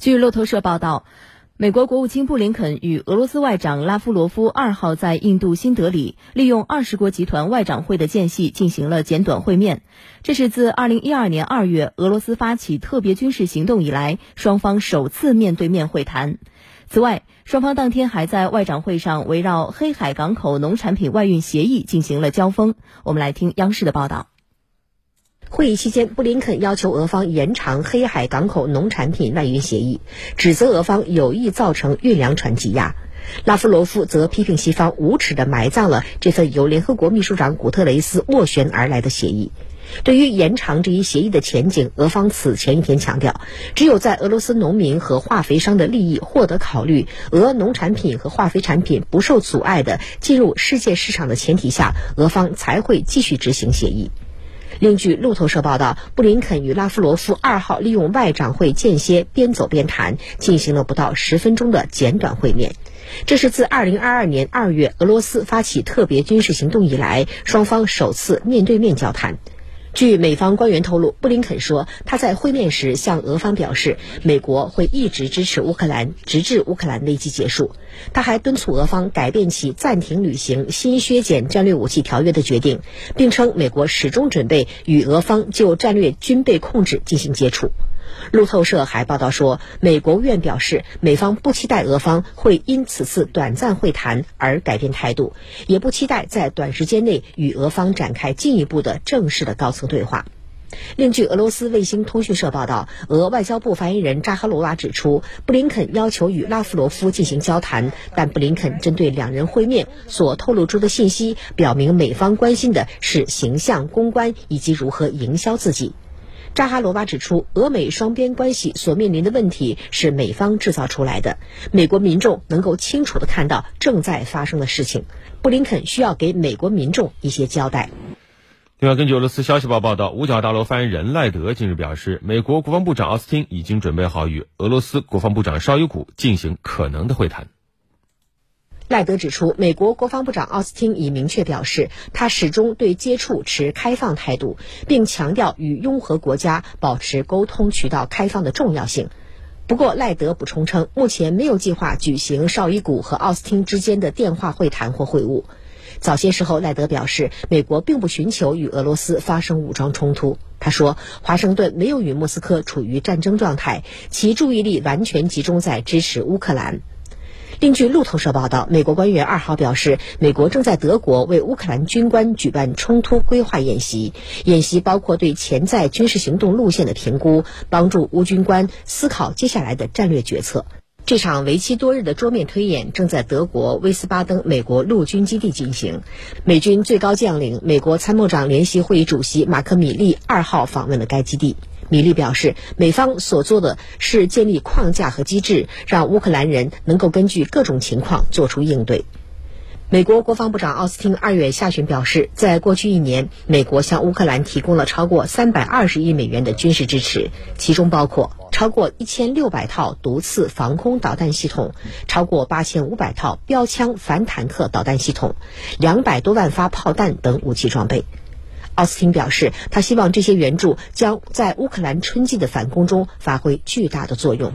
据路透社报道，美国国务卿布林肯与俄罗斯外长拉夫罗夫二号在印度新德里利用二十国集团外长会的间隙进行了简短会面。这是自二零一二年二月俄罗斯发起特别军事行动以来，双方首次面对面会谈。此外，双方当天还在外长会上围绕黑海港口农产品外运协议进行了交锋。我们来听央视的报道。会议期间，布林肯要求俄方延长黑海港口农产品外运协议，指责俄方有意造成运粮船积压。拉夫罗夫则批评西方无耻地埋葬了这份由联合国秘书长古特雷斯斡旋而来的协议。对于延长这一协议的前景，俄方此前一天强调，只有在俄罗斯农民和化肥商的利益获得考虑，俄农产品和化肥产品不受阻碍地进入世界市场的前提下，俄方才会继续执行协议。另据路透社报道，布林肯与拉夫罗夫二号利用外长会间歇边走边谈，进行了不到十分钟的简短会面。这是自2022年2月俄罗斯发起特别军事行动以来，双方首次面对面交谈。据美方官员透露，布林肯说，他在会面时向俄方表示，美国会一直支持乌克兰，直至乌克兰危机结束。他还敦促俄方改变其暂停履行新削减战略武器条约的决定，并称美国始终准备与俄方就战略军备控制进行接触。路透社还报道说，美国务院表示，美方不期待俄方会因此次短暂会谈而改变态度，也不期待在短时间内与俄方展开进一步的正式的高层对话。另据俄罗斯卫星通讯社报道，俄外交部发言人扎哈罗娃指出，布林肯要求与拉夫罗夫进行交谈，但布林肯针对两人会面所透露出的信息，表明美方关心的是形象、公关以及如何营销自己。扎哈罗娃指出，俄美双边关系所面临的问题是美方制造出来的，美国民众能够清楚地看到正在发生的事情。布林肯需要给美国民众一些交代。另外，根据俄罗斯消息报报道，五角大楼发言人赖德近日表示，美国国防部长奥斯汀已经准备好与俄罗斯国防部长绍伊古进行可能的会谈。赖德指出，美国国防部长奥斯汀已明确表示，他始终对接触持开放态度，并强调与拥核国家保持沟通渠道开放的重要性。不过，赖德补充称，目前没有计划举行绍伊古和奥斯汀之间的电话会谈或会晤。早些时候，赖德表示，美国并不寻求与俄罗斯发生武装冲突。他说，华盛顿没有与莫斯科处于战争状态，其注意力完全集中在支持乌克兰。另据路透社报道，美国官员二号表示，美国正在德国为乌克兰军官举办冲突规划演习，演习包括对潜在军事行动路线的评估，帮助乌军官思考接下来的战略决策。这场为期多日的桌面推演正在德国威斯巴登美国陆军基地进行。美军最高将领、美国参谋长联席会议主席马克·米利二号访问了该基地。米利表示，美方所做的是建立框架和机制，让乌克兰人能够根据各种情况做出应对。美国国防部长奥斯汀二月下旬表示，在过去一年，美国向乌克兰提供了超过三百二十亿美元的军事支持，其中包括超过一千六百套毒刺防空导弹系统，超过八千五百套标枪反坦克导弹系统，两百多万发炮弹等武器装备。奥斯汀表示，他希望这些援助将在乌克兰春季的反攻中发挥巨大的作用。